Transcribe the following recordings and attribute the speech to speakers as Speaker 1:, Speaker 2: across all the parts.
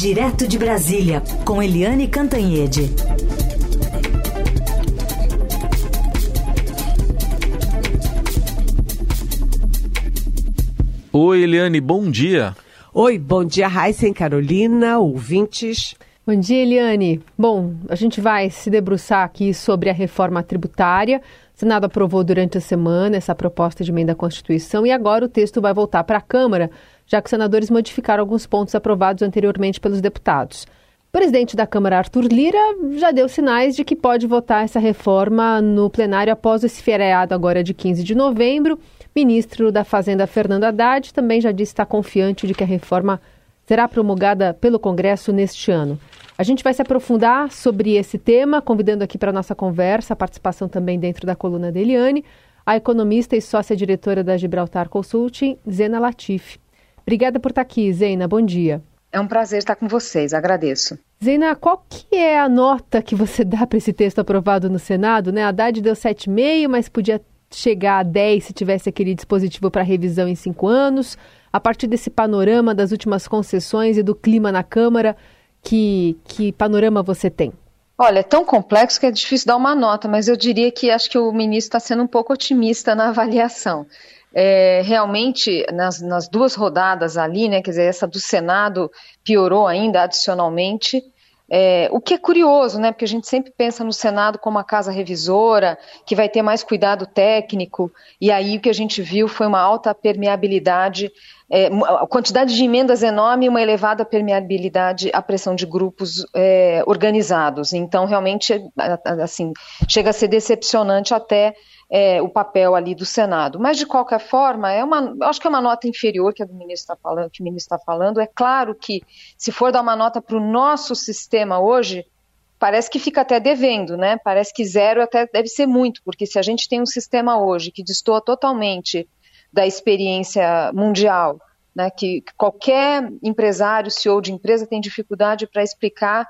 Speaker 1: Direto de Brasília, com Eliane Cantanhede.
Speaker 2: Oi, Eliane, bom dia.
Speaker 3: Oi, bom dia, Raíssen, Carolina, ouvintes.
Speaker 4: Bom dia, Eliane. Bom, a gente vai se debruçar aqui sobre a reforma tributária. O Senado aprovou durante a semana essa proposta de emenda à Constituição e agora o texto vai voltar para a Câmara, já que os senadores modificaram alguns pontos aprovados anteriormente pelos deputados. O presidente da Câmara, Arthur Lira, já deu sinais de que pode votar essa reforma no plenário após esse feriado agora de 15 de novembro. Ministro da Fazenda, Fernando Haddad, também já disse estar confiante de que a reforma será promulgada pelo Congresso neste ano. A gente vai se aprofundar sobre esse tema, convidando aqui para a nossa conversa a participação também dentro da coluna da Eliane, a economista e sócia-diretora da Gibraltar Consulting, Zena Latif. Obrigada por estar aqui, Zena. Bom dia.
Speaker 5: É um prazer estar com vocês, agradeço.
Speaker 4: Zena, qual que é a nota que você dá para esse texto aprovado no Senado? Né? A Haddad deu 7,5, mas podia chegar a 10 se tivesse aquele dispositivo para revisão em cinco anos. A partir desse panorama das últimas concessões e do clima na Câmara, que, que panorama você tem?
Speaker 5: Olha, é tão complexo que é difícil dar uma nota, mas eu diria que acho que o ministro está sendo um pouco otimista na avaliação. É, realmente, nas, nas, duas rodadas ali, né, quer dizer, essa do Senado piorou ainda adicionalmente, é, o que é curioso, né? Porque a gente sempre pensa no Senado como a casa revisora, que vai ter mais cuidado técnico, e aí o que a gente viu foi uma alta permeabilidade, é, a quantidade de emendas enorme e uma elevada permeabilidade à pressão de grupos é, organizados. Então, realmente, assim, chega a ser decepcionante até é, o papel ali do Senado. Mas, de qualquer forma, é uma, acho que é uma nota inferior que, a do ministro tá falando, que o ministro está falando. É claro que, se for dar uma nota para o nosso sistema hoje, parece que fica até devendo, né? Parece que zero até deve ser muito, porque se a gente tem um sistema hoje que destoa totalmente da experiência mundial, né, que qualquer empresário, CEO de empresa tem dificuldade para explicar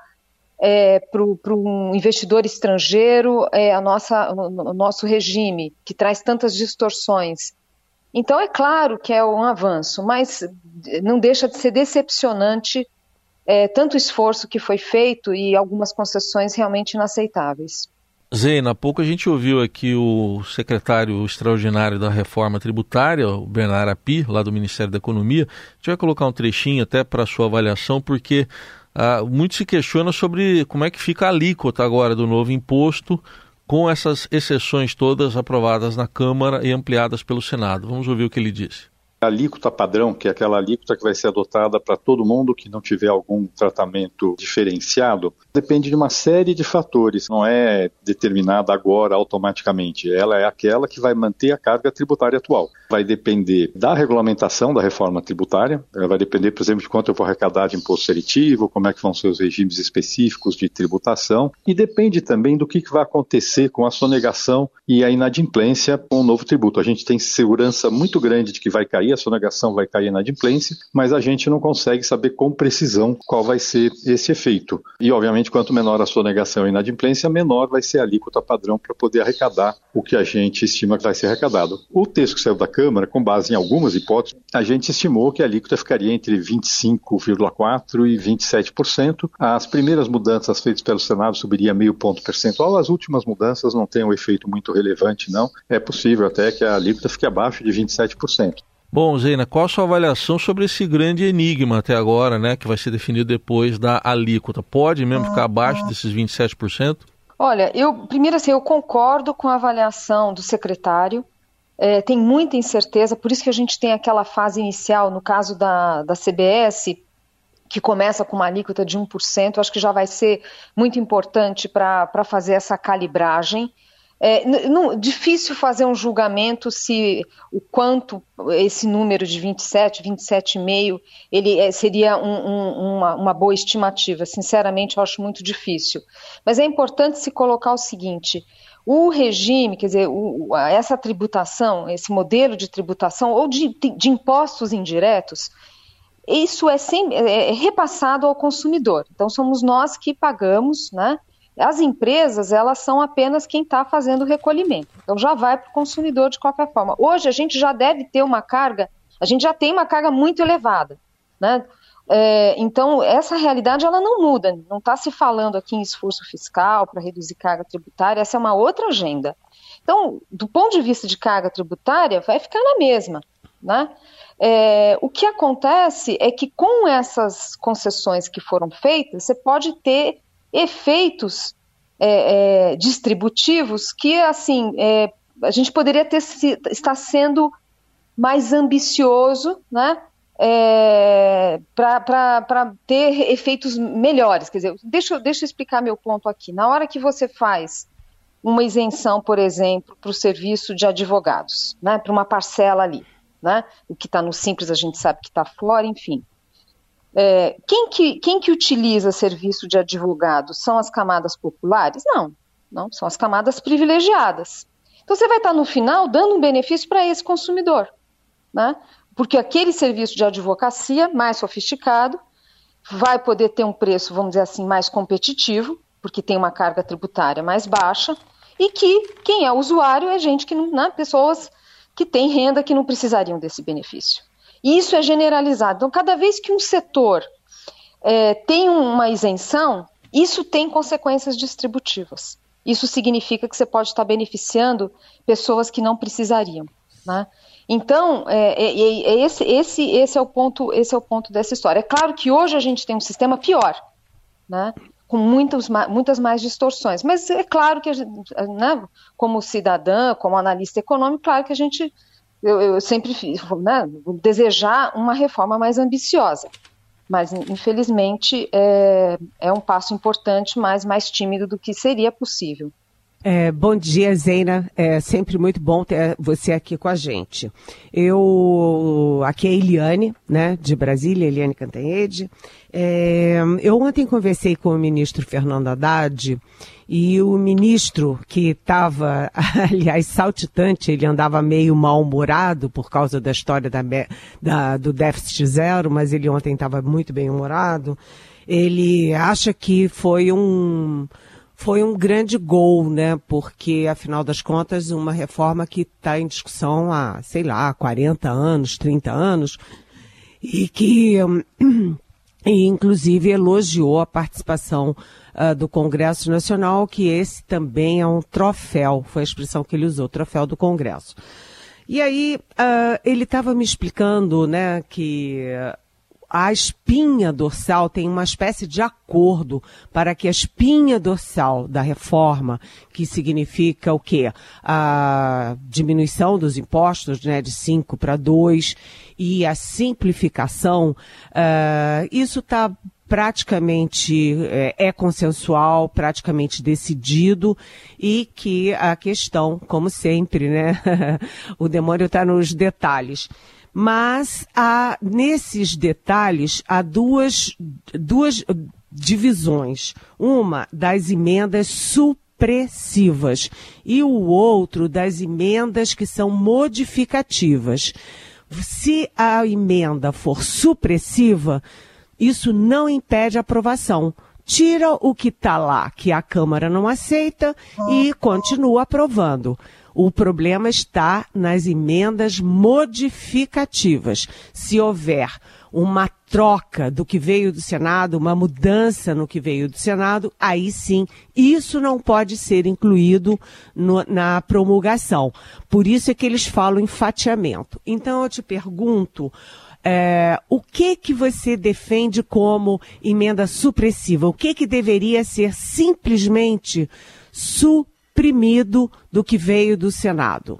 Speaker 5: é, para um investidor estrangeiro é, a nossa, o nosso regime, que traz tantas distorções. Então, é claro que é um avanço, mas não deixa de ser decepcionante é, tanto esforço que foi feito e algumas concessões realmente inaceitáveis.
Speaker 2: Zeina, há pouco a gente ouviu aqui o secretário extraordinário da reforma tributária, o Bernardo Api, lá do Ministério da Economia. A gente vai colocar um trechinho até para sua avaliação, porque ah, muito se questiona sobre como é que fica a alíquota agora do novo imposto, com essas exceções todas aprovadas na Câmara e ampliadas pelo Senado. Vamos ouvir o que ele disse.
Speaker 6: Alíquota padrão, que é aquela alíquota que vai ser adotada para todo mundo que não tiver algum tratamento diferenciado, depende de uma série de fatores, não é determinada agora automaticamente. Ela é aquela que vai manter a carga tributária atual. Vai depender da regulamentação da reforma tributária, vai depender, por exemplo, de quanto eu vou arrecadar de imposto seletivo, como é que vão ser os regimes específicos de tributação, e depende também do que vai acontecer com a sonegação e a inadimplência com o novo tributo. A gente tem segurança muito grande de que vai cair a sonegação vai cair na adimplência, mas a gente não consegue saber com precisão qual vai ser esse efeito. E, obviamente, quanto menor a sonegação e inadimplência, menor vai ser a alíquota padrão para poder arrecadar o que a gente estima que vai ser arrecadado. O texto que saiu da Câmara, com base em algumas hipóteses, a gente estimou que a alíquota ficaria entre 25,4% e 27%. As primeiras mudanças feitas pelo Senado subiria meio ponto percentual, as últimas mudanças não têm um efeito muito relevante, não. É possível até que a alíquota fique abaixo de 27%.
Speaker 2: Bom, Zeina, qual a sua avaliação sobre esse grande enigma até agora, né, que vai ser definido depois da alíquota? Pode mesmo ficar abaixo desses 27%?
Speaker 5: Olha, eu primeiro assim, eu concordo com a avaliação do secretário. É, tem muita incerteza, por isso que a gente tem aquela fase inicial, no caso da, da CBS, que começa com uma alíquota de 1%, acho que já vai ser muito importante para fazer essa calibragem. É, não, difícil fazer um julgamento se o quanto esse número de 27, 27,5, ele é, seria um, um, uma, uma, boa estimativa. Sinceramente, eu acho muito difícil. Mas é importante se colocar o seguinte: o regime, quer dizer, o, essa tributação, esse modelo de tributação ou de, de impostos indiretos, isso é, sem, é, é repassado ao consumidor. Então, somos nós que pagamos, né? As empresas, elas são apenas quem está fazendo o recolhimento. Então já vai para o consumidor de qualquer forma. Hoje a gente já deve ter uma carga, a gente já tem uma carga muito elevada. Né? É, então, essa realidade ela não muda, não está se falando aqui em esforço fiscal para reduzir carga tributária, essa é uma outra agenda. Então, do ponto de vista de carga tributária, vai ficar na mesma. Né? É, o que acontece é que com essas concessões que foram feitas, você pode ter efeitos é, é, distributivos que, assim, é, a gente poderia ter estar sendo mais ambicioso, né? É, para ter efeitos melhores. Quer dizer, deixa, deixa eu explicar meu ponto aqui. Na hora que você faz uma isenção, por exemplo, para o serviço de advogados, né, para uma parcela ali, né, o que está no simples a gente sabe que está fora, enfim. É, quem, que, quem que utiliza serviço de advogado? São as camadas populares? Não, não, são as camadas privilegiadas. Então você vai estar no final dando um benefício para esse consumidor, né? Porque aquele serviço de advocacia mais sofisticado vai poder ter um preço, vamos dizer assim, mais competitivo, porque tem uma carga tributária mais baixa, e que quem é usuário é gente que não, né, pessoas que têm renda que não precisariam desse benefício. E isso é generalizado. Então, cada vez que um setor é, tem uma isenção, isso tem consequências distributivas. Isso significa que você pode estar beneficiando pessoas que não precisariam. Né? Então, é, é, é, esse, esse, esse, é o ponto, esse é o ponto dessa história. É claro que hoje a gente tem um sistema pior, né? com muitas, mais distorções. Mas é claro que, gente, né, como cidadã, como analista econômico, claro que a gente eu, eu sempre né, desejar uma reforma mais ambiciosa. Mas, infelizmente, é, é um passo importante, mas mais tímido do que seria possível.
Speaker 3: É, bom dia, Zeina. É sempre muito bom ter você aqui com a gente. Eu, aqui é a Eliane, né, de Brasília, Eliane Cantanhede. É, eu ontem conversei com o ministro Fernando Haddad e o ministro que estava, aliás, saltitante, ele andava meio mal-humorado por causa da história da, da, do déficit zero, mas ele ontem estava muito bem-humorado. Ele acha que foi um foi um grande gol, né? Porque, afinal das contas, uma reforma que está em discussão há, sei lá, 40 anos, 30 anos, e que, e, inclusive, elogiou a participação uh, do Congresso Nacional, que esse também é um troféu, foi a expressão que ele usou, troféu do Congresso. E aí, uh, ele estava me explicando, né, que a espinha dorsal tem uma espécie de acordo para que a espinha dorsal da reforma, que significa o quê? A diminuição dos impostos né, de 5 para 2 e a simplificação, uh, isso está praticamente é, é, consensual, praticamente decidido e que a questão, como sempre, né, o demônio está nos detalhes. Mas há, nesses detalhes, há duas, duas divisões. Uma das emendas supressivas e o outro das emendas que são modificativas. Se a emenda for supressiva, isso não impede a aprovação. Tira o que está lá, que a Câmara não aceita, e continua aprovando. O problema está nas emendas modificativas. Se houver uma troca do que veio do Senado, uma mudança no que veio do Senado, aí sim, isso não pode ser incluído no, na promulgação. Por isso é que eles falam em fatiamento. Então eu te pergunto, é, o que que você defende como emenda supressiva? O que que deveria ser simplesmente supressivo? Exprimido do que veio do Senado.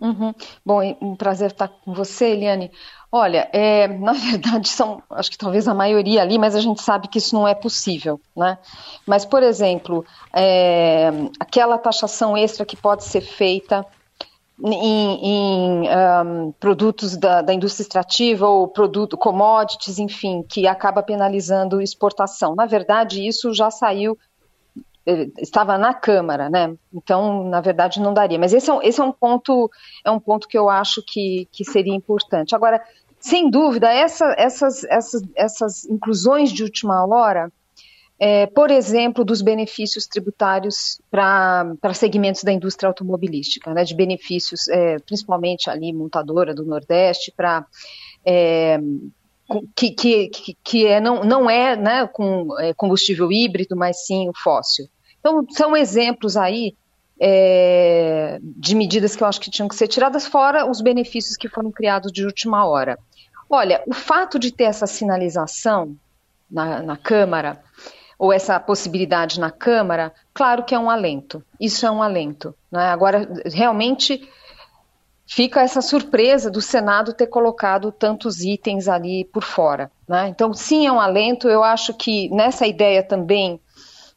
Speaker 5: Uhum. Bom, um prazer estar com você, Eliane. Olha, é, na verdade são, acho que talvez a maioria ali, mas a gente sabe que isso não é possível, né? Mas, por exemplo, é, aquela taxação extra que pode ser feita em, em um, produtos da, da, indústria extrativa ou produto, commodities, enfim, que acaba penalizando exportação. Na verdade, isso já saiu estava na Câmara, né? Então, na verdade, não daria. Mas esse é um, esse é um ponto, é um ponto que eu acho que, que seria importante. Agora, sem dúvida, essa, essas, essas, essas inclusões de última hora, é, por exemplo, dos benefícios tributários para segmentos da indústria automobilística, né, de benefícios, é, principalmente ali, montadora do Nordeste, para é, que, que, que é, não, não é, né, com é, combustível híbrido, mas sim o fóssil. Então, são exemplos aí é, de medidas que eu acho que tinham que ser tiradas, fora os benefícios que foram criados de última hora. Olha, o fato de ter essa sinalização na, na Câmara, ou essa possibilidade na Câmara, claro que é um alento. Isso é um alento. Né? Agora, realmente fica essa surpresa do Senado ter colocado tantos itens ali por fora. Né? Então, sim, é um alento. Eu acho que nessa ideia também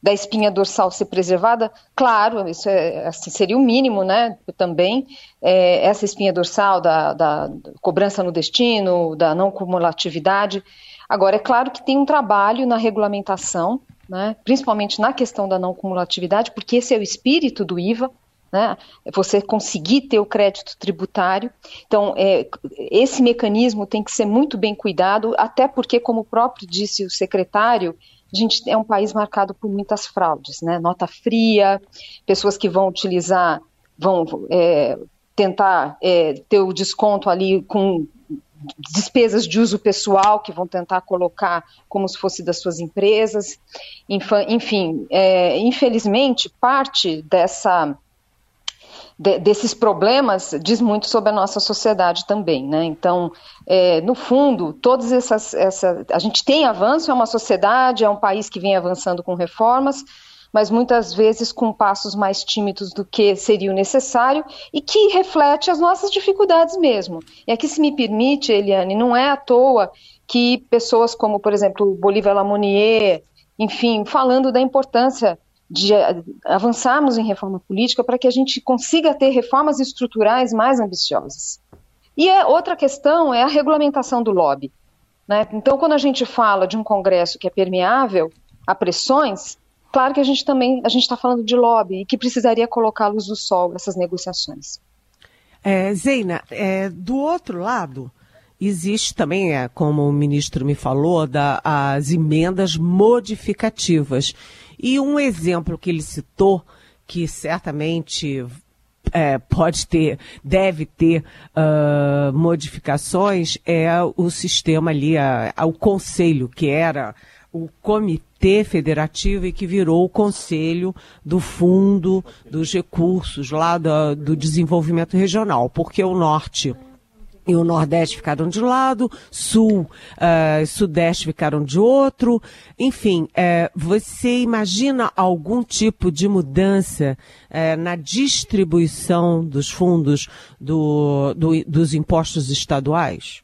Speaker 5: da espinha dorsal ser preservada, claro, isso é, assim, seria o mínimo, né? Também é, essa espinha dorsal da, da, cobrança no destino, da não cumulatividade. Agora, é claro que tem um trabalho na regulamentação, né? Principalmente na questão da não cumulatividade, porque esse é o espírito do IVA né? Você conseguir ter o crédito tributário. Então, é, esse mecanismo tem que ser muito bem cuidado, até porque, como próprio disse o secretário, a gente é um país marcado por muitas fraudes, né? Nota fria, pessoas que vão utilizar, vão é, tentar é, ter o desconto ali com despesas de uso pessoal que vão tentar colocar como se fosse das suas empresas. Enfim, é, infelizmente, parte dessa de, desses problemas diz muito sobre a nossa sociedade também, né? Então, é, no fundo, todas essas, essa, a gente tem avanço, é uma sociedade, é um país que vem avançando com reformas, mas muitas vezes com passos mais tímidos do que seria o necessário e que reflete as nossas dificuldades mesmo. E aqui, se me permite, Eliane, não é à toa que pessoas como, por exemplo, Bolívar Lamonier, enfim, falando da importância de avançarmos em reforma política para que a gente consiga ter reformas estruturais mais ambiciosas. E a outra questão é a regulamentação do lobby. Né? Então, quando a gente fala de um Congresso que é permeável a pressões, claro que a gente também a gente está falando de lobby e que precisaria à luz do sol essas negociações.
Speaker 3: É, Zeina, é, do outro lado, existe também, é, como o ministro me falou, da, as emendas modificativas. E um exemplo que ele citou, que certamente é, pode ter, deve ter uh, modificações, é o sistema ali, a, a, o conselho, que era o comitê federativo e que virou o conselho do fundo dos recursos lá do, do desenvolvimento regional, porque o norte e o Nordeste ficaram de um lado, Sul uh, Sudeste ficaram de outro. Enfim, uh, você imagina algum tipo de mudança uh, na distribuição dos fundos do, do, dos impostos estaduais?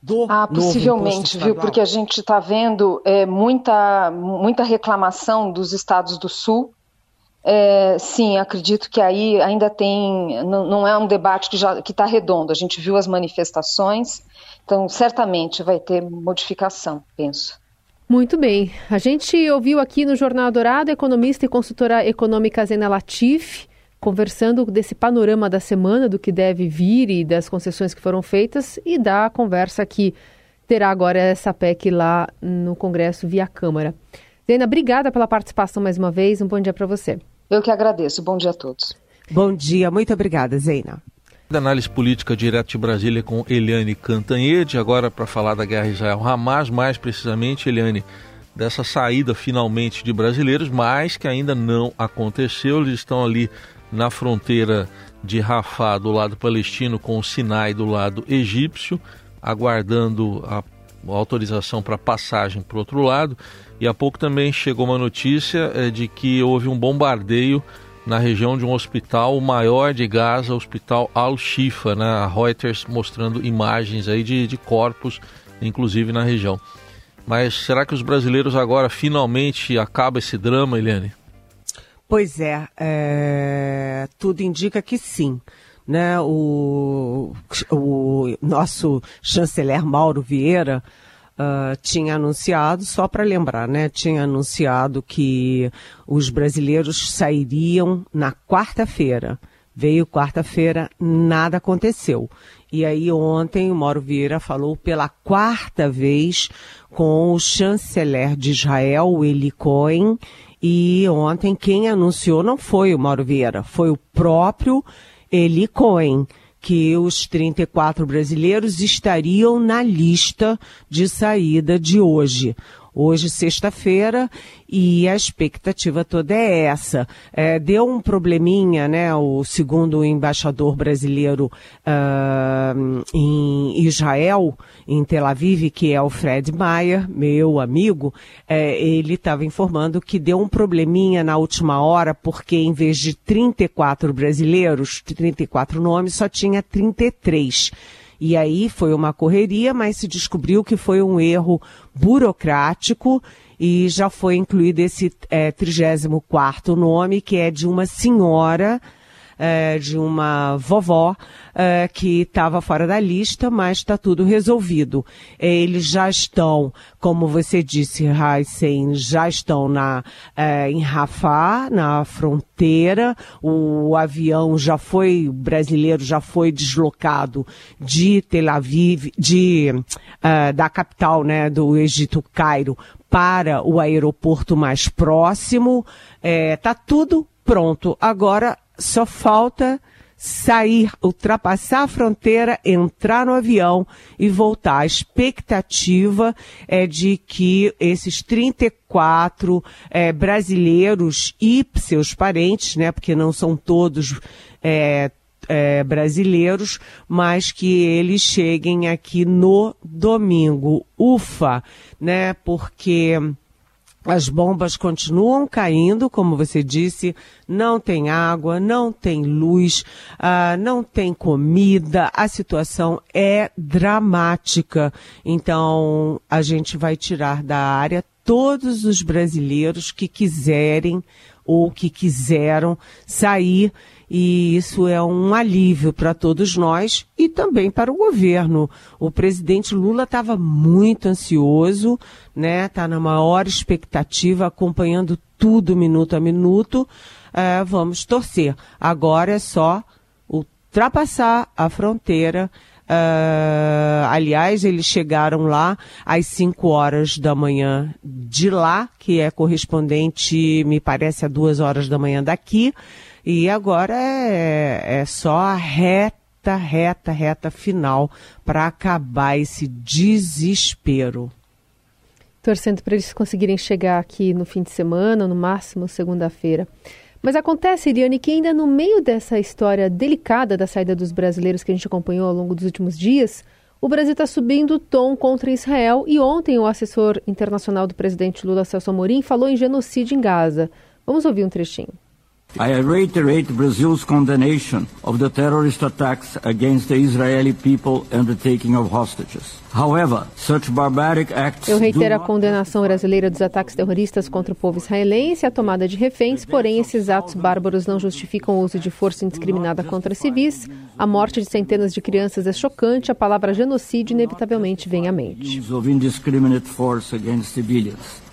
Speaker 5: Do ah, possivelmente, viu? Porque a gente está vendo é, muita, muita reclamação dos estados do Sul é, sim, acredito que aí ainda tem, não, não é um debate que já que está redondo. A gente viu as manifestações, então certamente vai ter modificação, penso.
Speaker 4: Muito bem. A gente ouviu aqui no Jornal Dourado economista e consultora econômica Zena Latif conversando desse panorama da semana, do que deve vir e das concessões que foram feitas e da conversa que terá agora essa PEC lá no Congresso via Câmara. Zena, obrigada pela participação mais uma vez. Um bom dia para você.
Speaker 5: Eu que agradeço. Bom dia a todos.
Speaker 3: Bom dia, muito obrigada, Zeina.
Speaker 2: Da análise política direto de Brasília com Eliane Cantanhede, agora para falar da guerra Israel-Hamas, mais precisamente, Eliane, dessa saída finalmente de brasileiros, mas que ainda não aconteceu. Eles estão ali na fronteira de Rafah, do lado palestino, com o Sinai do lado egípcio, aguardando a autorização para passagem para o outro lado. E há pouco também chegou uma notícia é, de que houve um bombardeio na região de um hospital, maior de Gaza, o Hospital Al-Shifa, né? A Reuters mostrando imagens aí de, de corpos, inclusive na região. Mas será que os brasileiros agora finalmente acaba esse drama, Eliane?
Speaker 3: Pois é, é tudo indica que sim. Né? O, o nosso chanceler Mauro Vieira uh, tinha anunciado, só para lembrar, né? Tinha anunciado que os brasileiros sairiam na quarta-feira. Veio quarta-feira, nada aconteceu. E aí ontem o Mauro Vieira falou pela quarta vez com o chanceler de Israel, Eli Cohen, e ontem quem anunciou não foi o Mauro Vieira, foi o próprio Eli Cohen que os 34 brasileiros estariam na lista de saída de hoje hoje, sexta-feira, e a expectativa toda é essa. É, deu um probleminha, né? O segundo embaixador brasileiro uh, em Israel, em Tel Aviv, que é o Fred Maia, meu amigo, é, ele estava informando que deu um probleminha na última hora, porque em vez de 34 brasileiros, 34 nomes, só tinha 33. E aí foi uma correria, mas se descobriu que foi um erro burocrático e já foi incluído esse é, 34 nome, que é de uma senhora é, de uma vovó é, que estava fora da lista, mas está tudo resolvido. É, eles já estão, como você disse, Heisen, já estão na, é, em Rafah, na fronteira. O, avião já foi, o brasileiro já foi deslocado de Tel Aviv, de, é, da capital né, do Egito, Cairo, para o aeroporto mais próximo. Está tudo pronto. Agora só falta sair, ultrapassar a fronteira, entrar no avião e voltar. A expectativa é de que esses 34 é, brasileiros e seus parentes, né, porque não são todos é, é, brasileiros, mas que eles cheguem aqui no domingo. Ufa, né, porque as bombas continuam caindo, como você disse, não tem água, não tem luz, uh, não tem comida, a situação é dramática. Então, a gente vai tirar da área todos os brasileiros que quiserem ou que quiseram sair e isso é um alívio para todos nós e também para o governo. O presidente Lula estava muito ansioso, né? Está na maior expectativa, acompanhando tudo minuto a minuto. É, vamos torcer. Agora é só ultrapassar a fronteira. Uh, aliás, eles chegaram lá às 5 horas da manhã de lá, que é correspondente, me parece, a 2 horas da manhã daqui. E agora é, é só a reta, reta, reta final para acabar esse desespero.
Speaker 4: Torcendo para eles conseguirem chegar aqui no fim de semana, no máximo segunda-feira. Mas acontece, Iriane, que ainda no meio dessa história delicada da saída dos brasileiros que a gente acompanhou ao longo dos últimos dias, o Brasil está subindo o tom contra Israel e ontem o assessor internacional do presidente Lula, Celso Amorim, falou em genocídio em Gaza. Vamos ouvir um trechinho.
Speaker 7: I reiterate Brazil's condemnation of the terrorist attacks against the Israeli people and the taking of hostages. However, such barbaric acts
Speaker 4: Eu reitero a condenação brasileira dos ataques terroristas contra o povo israelense e a tomada de reféns, porém esses atos bárbaros não justificam o uso de força indiscriminada contra civis. A morte de centenas de crianças é chocante, a palavra genocídio inevitavelmente vem à mente.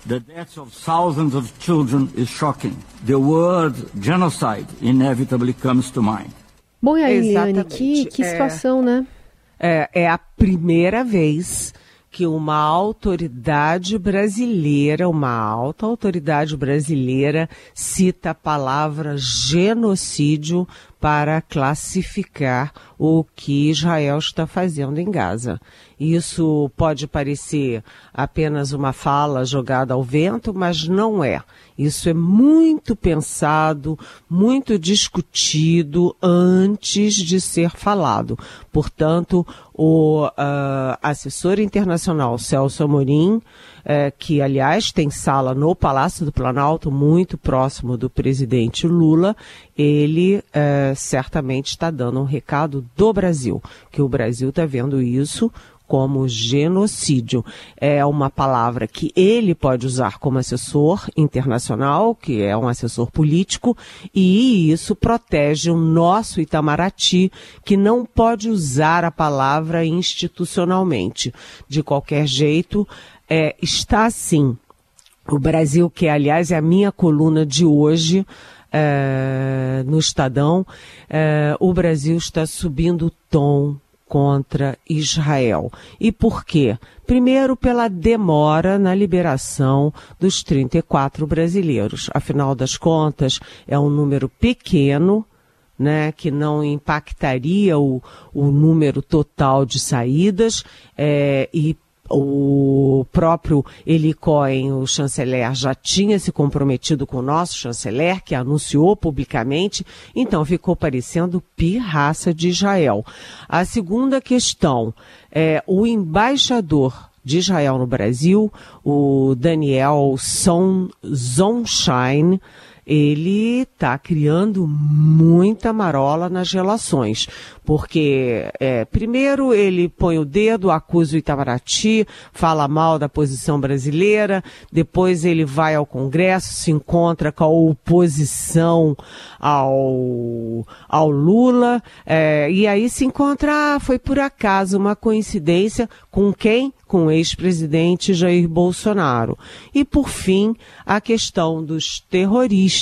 Speaker 7: The deaths of thousands of children is shocking. The word genocide inevitably comes to mind.
Speaker 4: Bom, e aí, Eliane, que, que é. situação, é, né?
Speaker 3: É, é a primeira vez que uma autoridade brasileira, uma alta autoridade brasileira, cita a palavra genocídio para classificar o que Israel está fazendo em Gaza. Isso pode parecer apenas uma fala jogada ao vento, mas não é. Isso é muito pensado, muito discutido antes de ser falado. Portanto, o uh, assessor internacional Celso Amorim, uh, que aliás tem sala no Palácio do Planalto, muito próximo do presidente Lula, ele uh, certamente está dando um recado do Brasil, que o Brasil está vendo isso como genocídio. É uma palavra que ele pode usar como assessor internacional, que é um assessor político, e isso protege o nosso Itamaraty, que não pode usar a palavra institucionalmente. De qualquer jeito, é, está assim. O Brasil, que aliás é a minha coluna de hoje, é, no Estadão, é, o Brasil está subindo o tom contra Israel. E por quê? Primeiro, pela demora na liberação dos 34 brasileiros. Afinal das contas, é um número pequeno né, que não impactaria o, o número total de saídas é, e o próprio Eli Cohen, o chanceler, já tinha se comprometido com o nosso chanceler, que anunciou publicamente, então ficou parecendo pirraça de Israel. A segunda questão é o embaixador de Israel no Brasil, o Daniel Son, Zonshine, ele está criando muita marola nas relações. Porque, é, primeiro, ele põe o dedo, acusa o Itamaraty, fala mal da posição brasileira, depois ele vai ao Congresso, se encontra com a oposição ao, ao Lula, é, e aí se encontra, ah, foi por acaso uma coincidência com quem? Com o ex-presidente Jair Bolsonaro. E, por fim, a questão dos terroristas.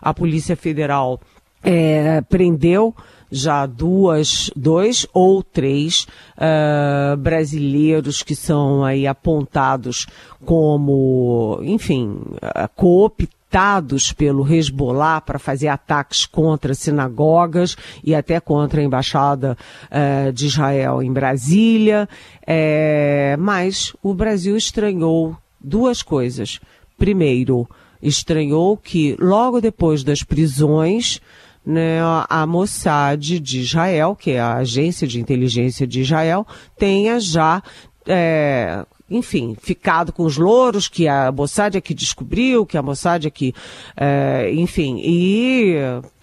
Speaker 3: A Polícia Federal é, prendeu já duas, dois ou três uh, brasileiros que são aí apontados como, enfim, uh, cooptados pelo Hezbollah para fazer ataques contra sinagogas e até contra a embaixada uh, de Israel em Brasília. É, mas o Brasil estranhou duas coisas. Primeiro, estranhou que logo depois das prisões né, a Mossad de Israel, que é a agência de inteligência de Israel, tenha já é, enfim, ficado com os louros, que a Mossad é que descobriu, que a Mossad é que, é, enfim, e,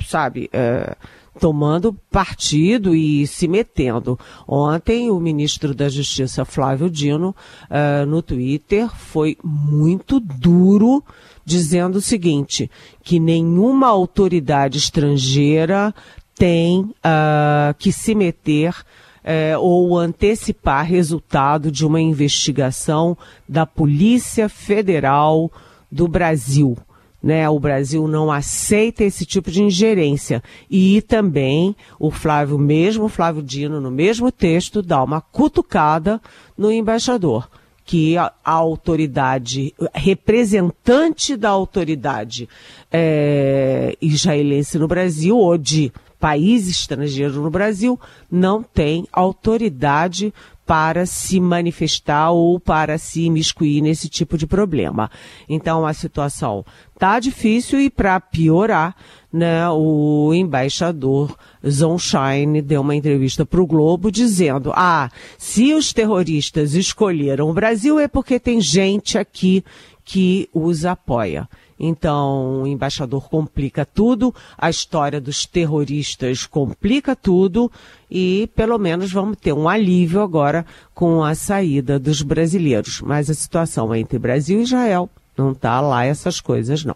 Speaker 3: sabe, é, tomando partido e se metendo. Ontem, o ministro da Justiça, Flávio Dino, é, no Twitter, foi muito duro dizendo o seguinte, que nenhuma autoridade estrangeira tem uh, que se meter uh, ou antecipar resultado de uma investigação da Polícia Federal do Brasil. Né, o Brasil não aceita esse tipo de ingerência. E também o Flávio, mesmo Flávio Dino, no mesmo texto, dá uma cutucada no embaixador que a, a autoridade, representante da autoridade é, israelense no Brasil, ou de país estrangeiro no Brasil, não tem autoridade para se manifestar ou para se imiscuir nesse tipo de problema. Então a situação tá difícil e para piorar, né, o embaixador Zonshine deu uma entrevista para o Globo dizendo: ah, se os terroristas escolheram o Brasil é porque tem gente aqui que os apoia. Então, o embaixador complica tudo, a história dos terroristas complica tudo e pelo menos vamos ter um alívio agora com a saída dos brasileiros. Mas a situação entre Brasil e Israel não está lá essas coisas não.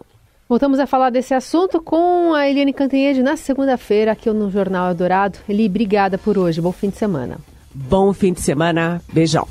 Speaker 4: Voltamos a falar desse assunto com a Eliane Cantanhede na segunda-feira aqui no Jornal Eldorado. Eli, obrigada por hoje. Bom fim de semana.
Speaker 3: Bom fim de semana. Beijão.